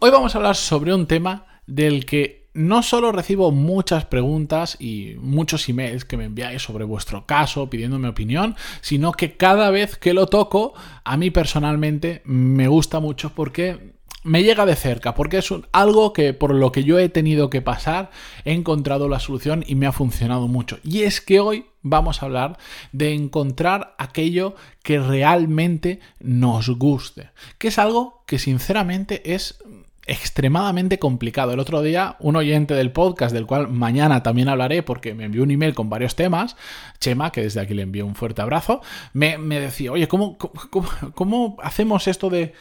Hoy vamos a hablar sobre un tema del que no solo recibo muchas preguntas y muchos emails que me enviáis sobre vuestro caso pidiéndome opinión, sino que cada vez que lo toco, a mí personalmente me gusta mucho porque me llega de cerca, porque es algo que por lo que yo he tenido que pasar, he encontrado la solución y me ha funcionado mucho. Y es que hoy vamos a hablar de encontrar aquello que realmente nos guste, que es algo que sinceramente es extremadamente complicado. El otro día, un oyente del podcast, del cual mañana también hablaré porque me envió un email con varios temas, Chema, que desde aquí le envío un fuerte abrazo, me, decía, oye, ¿cómo, cómo hacemos esto de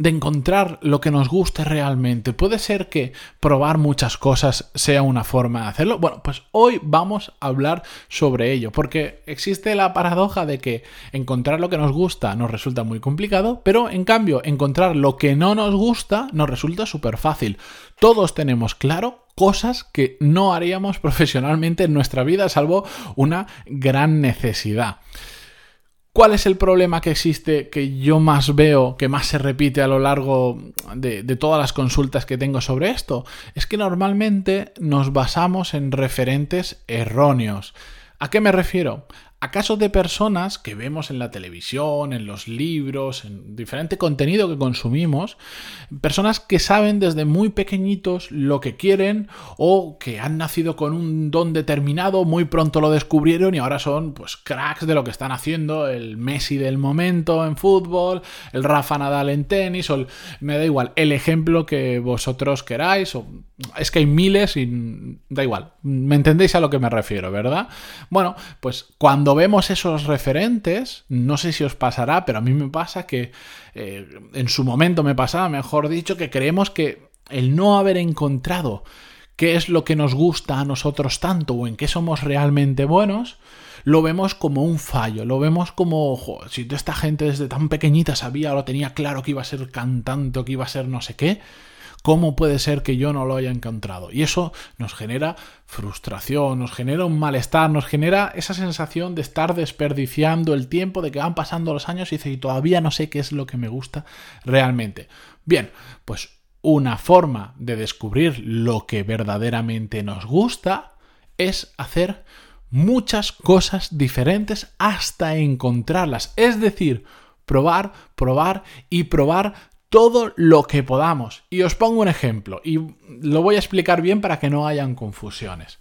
de encontrar lo que nos guste realmente. Puede ser que probar muchas cosas sea una forma de hacerlo. Bueno, pues hoy vamos a hablar sobre ello, porque existe la paradoja de que encontrar lo que nos gusta nos resulta muy complicado, pero en cambio encontrar lo que no nos gusta nos resulta súper fácil. Todos tenemos claro cosas que no haríamos profesionalmente en nuestra vida, salvo una gran necesidad. ¿Cuál es el problema que existe que yo más veo, que más se repite a lo largo de, todas las consultas que tengo sobre esto? Es que normalmente nos basamos en referentes erróneos. ¿A qué me refiero? A casos de personas que vemos en la televisión, en los libros, en diferente contenido que consumimos, personas que saben desde muy pequeñitos lo que quieren o que han nacido con un don determinado, muy pronto lo descubrieron y ahora son pues cracks de lo que están haciendo, el Messi del momento en fútbol, el Rafa Nadal en tenis o me da igual, el ejemplo que vosotros queráis o es que hay miles y da igual, me entendéis a lo que me refiero, ¿verdad? Bueno, pues cuando vemos esos referentes, no sé si os pasará, pero a mí me pasa que eh, en su momento me pasaba, mejor dicho, que creemos que el no haber encontrado qué es lo que nos gusta a nosotros tanto o en qué somos realmente buenos, lo vemos como un fallo, lo vemos como, ojo, si esta gente desde tan pequeñita sabía o lo tenía claro que iba a ser cantante o que iba a ser no sé qué, ¿Cómo puede ser que yo no lo haya encontrado? Y eso nos genera frustración, nos genera un malestar, nos genera esa sensación de estar desperdiciando el tiempo, de que van pasando los años y dice, y todavía no sé qué es lo que me gusta realmente. Bien, pues una forma de descubrir lo que verdaderamente nos gusta es hacer muchas cosas diferentes hasta encontrarlas. Es decir, probar, probar y probar todo lo que podamos. Y os pongo un ejemplo, y lo voy a explicar bien para que no hayan confusiones.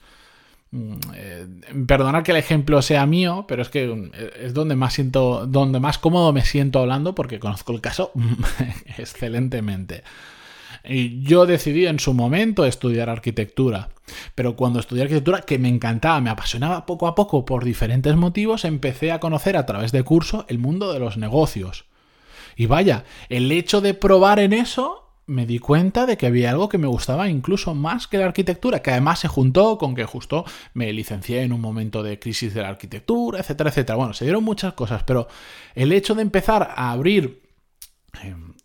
Mm, eh, perdonad que el ejemplo sea mío, pero es que mm, es donde más siento, donde más cómodo me siento hablando porque conozco el caso excelentemente. Y yo decidí en su momento estudiar arquitectura, pero cuando estudié arquitectura, que me encantaba, me apasionaba poco a poco por diferentes motivos, empecé a conocer a través de curso el mundo de los negocios. Y vaya, el hecho de probar en eso me di cuenta de que había algo que me gustaba incluso más que la arquitectura, que además se juntó con que justo me licencié en un momento de crisis de la arquitectura, etcétera, etcétera. Bueno, se dieron muchas cosas, pero el hecho de empezar a abrir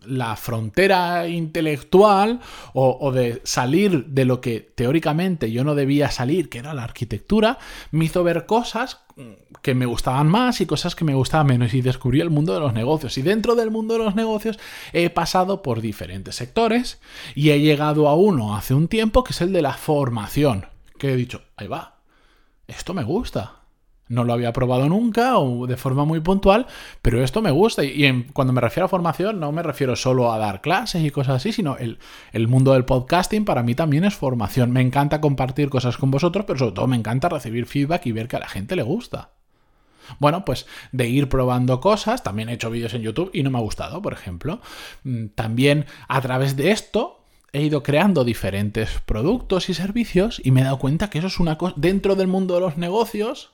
la frontera intelectual o, de salir de lo que teóricamente yo no debía salir, que era la arquitectura, me hizo ver cosas que me gustaban más y cosas que me gustaban menos y descubrí el mundo de los negocios. Y dentro del mundo de los negocios he pasado por diferentes sectores y he llegado a uno hace un tiempo que es el de la formación, que he dicho, ahí va, esto me gusta no lo había probado nunca o de forma muy puntual, pero esto me gusta. Y cuando me refiero a formación, no me refiero solo a dar clases y cosas así, sino el, el, mundo del podcasting para mí también es formación. Me encanta compartir cosas con vosotros, pero sobre todo me encanta recibir feedback y ver que a la gente le gusta. Bueno, pues de ir probando cosas, también he hecho vídeos en YouTube y no me ha gustado, por ejemplo. Mm, también a través de esto he ido creando diferentes productos y servicios y me he dado cuenta que eso es una cosa dentro del mundo de los negocios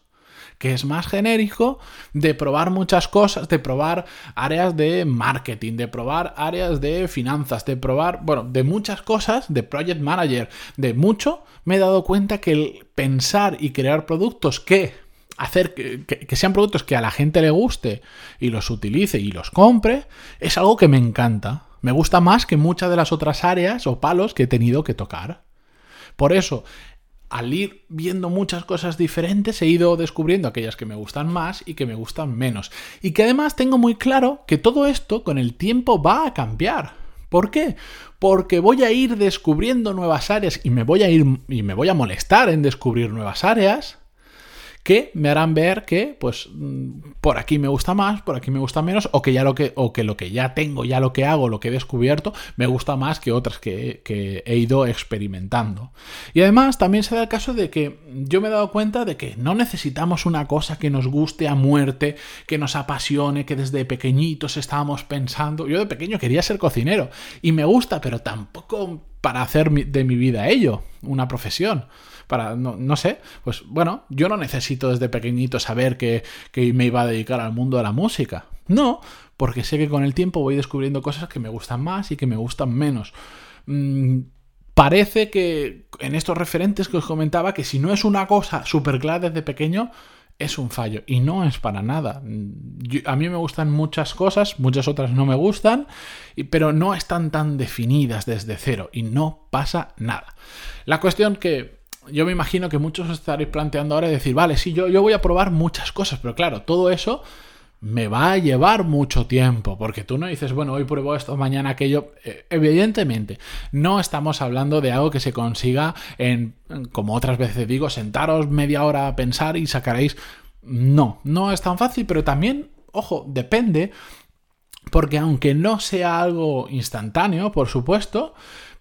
que es más genérico, de probar muchas cosas, de probar áreas de marketing, de probar áreas de finanzas, de probar, bueno, de muchas cosas, de project manager, de mucho, me he dado cuenta que el pensar y crear productos que hacer que, sean productos que a la gente le guste y los utilice y los compre, es algo que me encanta. Me gusta más que muchas de las otras áreas o palos que he tenido que tocar. Por eso, al ir viendo muchas cosas diferentes, he ido descubriendo aquellas que me gustan más y que me gustan menos. Y que además tengo muy claro que todo esto con el tiempo va a cambiar. ¿Por qué? Porque voy a ir descubriendo nuevas áreas y me voy a ir y me voy a molestar en descubrir nuevas áreas que me harán ver que, pues, mm, por aquí me gusta más, por aquí me gusta menos, o que ya lo que, o que lo que ya tengo, ya lo que hago, lo que he descubierto, me gusta más que otras que, que he ido experimentando. Y además también se da el caso de que yo me he dado cuenta de que no necesitamos una cosa que nos guste a muerte, que nos apasione, que desde pequeñitos estábamos pensando. Yo de pequeño quería ser cocinero y me gusta, pero tampoco para hacer de mi vida ello, una profesión para, no, sé, pues bueno, yo no necesito desde pequeñito saber que, me iba a dedicar al mundo de la música. No, porque sé que con el tiempo voy descubriendo cosas que me gustan más y que me gustan menos. Mm, parece que en estos referentes que os comentaba, que si no es una cosa súper clara desde pequeño, es un fallo. Y no es para nada. a mí me gustan muchas cosas, muchas otras no me gustan, pero no están tan definidas desde cero y no pasa nada. La cuestión que yo me imagino que muchos os estaréis planteando ahora decir, vale, sí, yo, yo voy a probar muchas cosas, pero claro, todo eso me va a llevar mucho tiempo, porque tú no dices, bueno, hoy pruebo esto, mañana aquello. Eh, evidentemente, no estamos hablando de algo que se consiga en, como otras veces digo, sentaros media hora a pensar y sacaréis. No, no es tan fácil, pero también, ojo, depende, porque aunque no sea algo instantáneo, por supuesto,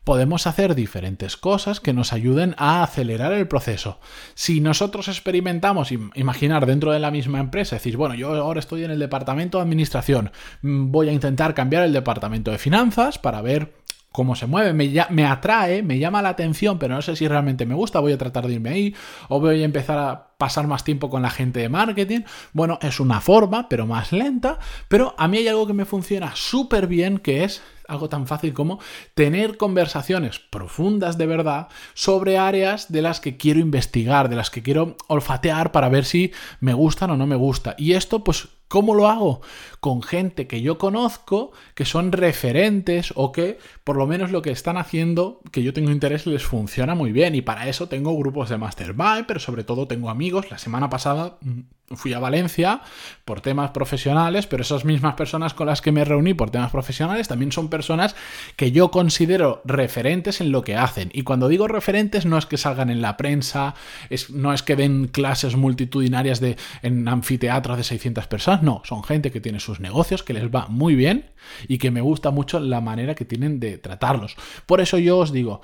podemos hacer diferentes cosas que nos ayuden a acelerar el proceso. Si nosotros experimentamos, imaginar dentro de la misma empresa, decir, bueno, yo ahora estoy en el departamento de administración, mm, voy a intentar cambiar el departamento de finanzas para ver cómo se mueve, me, me, atrae, me llama la atención, pero no sé si realmente me gusta, voy a tratar de irme ahí, o voy a empezar a pasar más tiempo con la gente de marketing. Bueno, es una forma, pero más lenta, pero a mí hay algo que me funciona súper bien, que es algo tan fácil como tener conversaciones profundas de verdad sobre áreas de las que quiero investigar, de las que quiero olfatear para ver si me gustan o no me gusta. Y esto, pues, ¿cómo lo hago? Con gente que yo conozco, que son referentes o que por lo menos lo que están haciendo, que yo tengo interés, les funciona muy bien. Y para eso tengo grupos de mastermind, pero sobre todo tengo amigos. La semana pasada mm, fui a Valencia por temas profesionales, pero esas mismas personas con las que me reuní por temas profesionales también son personas que yo considero referentes en lo que hacen. Y cuando digo referentes no es que salgan en la prensa, es, no es que den clases multitudinarias en anfiteatros de 600 personas, no, son gente que tiene sus negocios, que les va muy bien y que me gusta mucho la manera que tienen de tratarlos. Por eso yo os digo,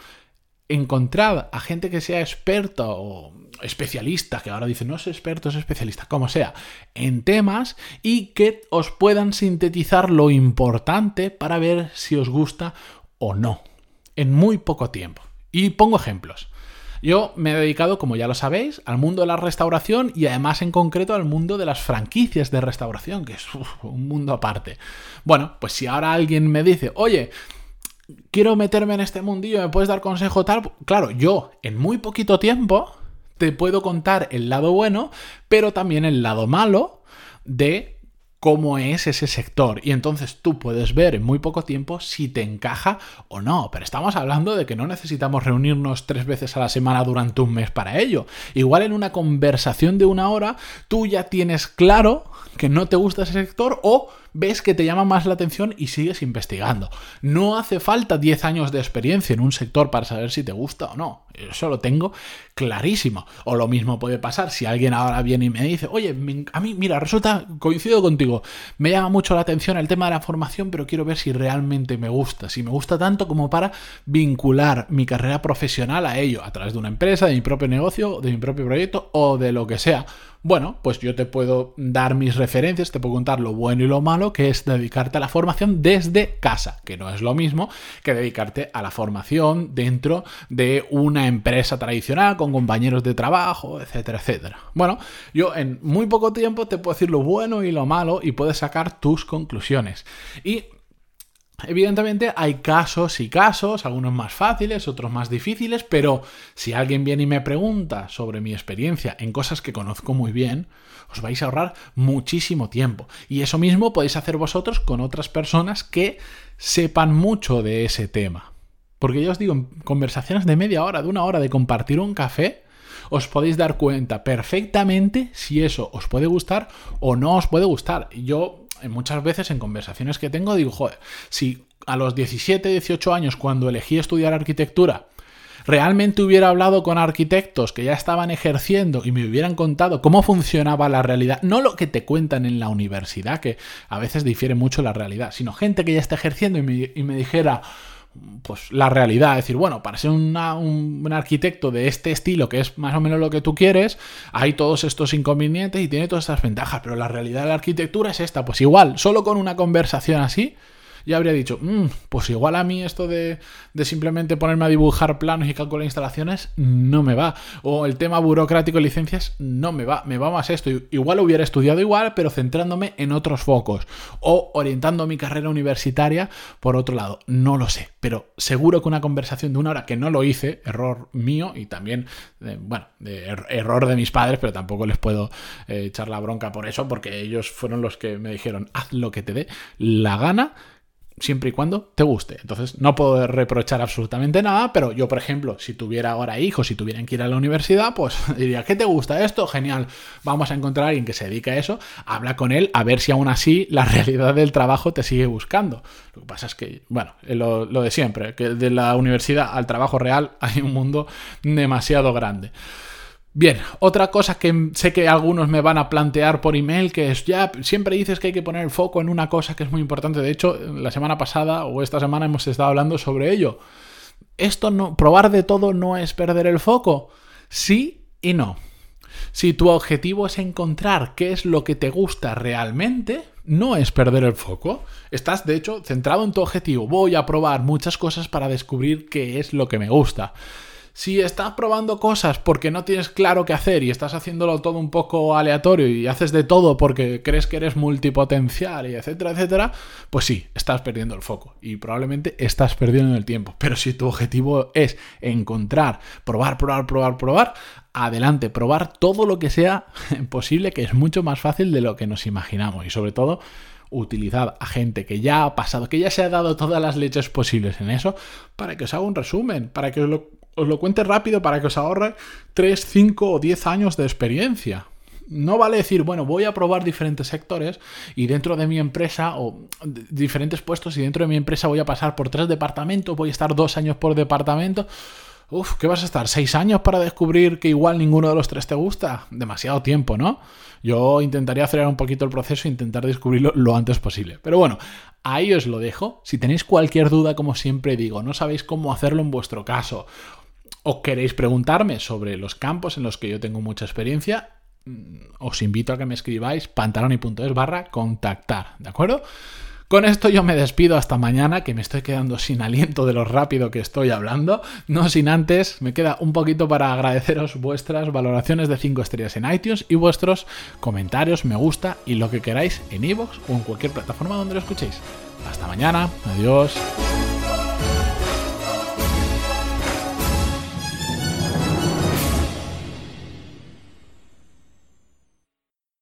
encontrad a gente que sea experta o especialista, que ahora dice no es experto, es especialista, como sea, en temas y que os puedan sintetizar lo importante para ver si os gusta o no, en muy poco tiempo. Y pongo ejemplos. Yo me he dedicado, como ya lo sabéis, al mundo de la restauración y además en concreto al mundo de las franquicias de restauración, que es un mundo aparte. Bueno, pues si ahora alguien me dice, oye, quiero meterme en este mundillo, ¿me puedes dar consejo tal? Claro, yo en muy poquito tiempo te puedo contar el lado bueno, pero también el lado malo de cómo es ese sector. Y entonces tú puedes ver en muy poco tiempo si te encaja o no. Pero estamos hablando de que no necesitamos reunirnos tres veces a la semana durante un mes para ello. Igual en una conversación de una hora tú ya tienes claro que no te gusta ese sector o ves que te llama más la atención y sigues investigando. No hace falta 10 años de experiencia en un sector para saber si te gusta o no. Eso lo tengo clarísimo. O lo mismo puede pasar si alguien ahora viene y me dice, oye, a mí, mira, resulta, coincido contigo, me llama mucho la atención el tema de la formación, pero quiero ver si realmente me gusta, si me gusta tanto como para vincular mi carrera profesional a ello, a través de una empresa, de mi propio negocio, de mi propio proyecto o de lo que sea. Bueno, pues yo te puedo dar mis referencias, te puedo contar lo bueno y lo malo que es dedicarte a la formación desde casa, que no es lo mismo que dedicarte a la formación dentro de una empresa tradicional con compañeros de trabajo, etcétera, etcétera. Bueno, yo en muy poco tiempo te puedo decir lo bueno y lo malo y puedes sacar tus conclusiones. Y Evidentemente hay casos y casos, algunos más fáciles, otros más difíciles, pero si alguien viene y me pregunta sobre mi experiencia en cosas que conozco muy bien, os vais a ahorrar muchísimo tiempo. Y eso mismo podéis hacer vosotros con otras personas que sepan mucho de ese tema. Porque ya os digo, en conversaciones de media hora, de una hora, de compartir un café, os podéis dar cuenta perfectamente si eso os puede gustar o no os puede gustar. Yo muchas veces en conversaciones que tengo digo, joder, si a los 17, 18 años cuando elegí estudiar arquitectura, realmente hubiera hablado con arquitectos que ya estaban ejerciendo y me hubieran contado cómo funcionaba la realidad, no lo que te cuentan en la universidad, que a veces difiere mucho la realidad, sino gente que ya está ejerciendo y me, y me dijera, pues la realidad, es decir, bueno, para ser un, un, arquitecto de este estilo, que es más o menos lo que tú quieres, hay todos estos inconvenientes y tiene todas estas ventajas, pero la realidad de la arquitectura es esta, pues igual, solo con una conversación así, ya habría dicho, mm, pues igual a mí esto de, simplemente ponerme a dibujar planos y calcular instalaciones no me va. O el tema burocrático y licencias no me va, me va más esto. Igual hubiera estudiado igual, pero centrándome en otros focos. O orientando mi carrera universitaria por otro lado. No lo sé, pero seguro que una conversación de una hora que no lo hice, error mío y también, bueno, de er, error de mis padres, pero tampoco les puedo eh, echar la bronca por eso, porque ellos fueron los que me dijeron, haz lo que te dé la gana siempre y cuando te guste. Entonces no puedo reprochar absolutamente nada, pero yo, por ejemplo, si tuviera ahora hijos, si tuvieran que ir a la universidad, pues diría, ¿qué te gusta esto? Genial, vamos a encontrar a alguien que se dedique a eso, habla con él, a ver si aún así la realidad del trabajo te sigue buscando. Lo que pasa es que, bueno, lo, lo de siempre, que de la universidad al trabajo real hay un mundo demasiado grande. Bien, otra cosa que sé que algunos me van a plantear por email, que es ya, siempre dices que hay que poner el foco en una cosa que es muy importante. De hecho, la semana pasada o esta semana hemos estado hablando sobre ello. Esto no, probar de todo no es perder el foco. Sí y no. Si tu objetivo es encontrar qué es lo que te gusta realmente, no es perder el foco. Estás, de hecho, centrado en tu objetivo. Voy a probar muchas cosas para descubrir qué es lo que me gusta. Si estás probando cosas porque no tienes claro qué hacer y estás haciéndolo todo un poco aleatorio y haces de todo porque crees que eres multipotencial y etcétera, etcétera, pues sí, estás perdiendo el foco y probablemente estás perdiendo el tiempo. Pero si tu objetivo es encontrar, probar, probar, probar, probar, adelante, probar todo lo que sea posible, que es mucho más fácil de lo que nos imaginamos y sobre todo utilizad a gente que ya ha pasado, que ya se ha dado todas las leches posibles en eso, para que os haga un resumen, para que os lo, os lo cuente rápido, para que os ahorre 3, 5 o 10 años de experiencia. No vale decir, bueno, voy a probar diferentes sectores y dentro de mi empresa o diferentes puestos y dentro de mi empresa voy a pasar por tres departamentos, voy a estar dos años por departamento. Uf, ¿qué vas a estar? ¿Seis años para descubrir que igual ninguno de los tres te gusta? Demasiado tiempo, ¿no? Yo intentaría acelerar un poquito el proceso e intentar descubrirlo lo antes posible. Pero bueno, ahí os lo dejo. Si tenéis cualquier duda, como siempre digo, no sabéis cómo hacerlo en vuestro caso, o queréis preguntarme sobre los campos en los que yo tengo mucha experiencia, mm, os invito a que me escribáis pantaloni.es barra contactar, ¿de acuerdo? Con esto yo me despido hasta mañana, que me estoy quedando sin aliento de lo rápido que estoy hablando. No sin antes, me queda un poquito para agradeceros vuestras valoraciones de 5 estrellas en iTunes y vuestros comentarios, me gusta y lo que queráis en iVoox o en cualquier plataforma donde lo escuchéis. Hasta mañana, adiós.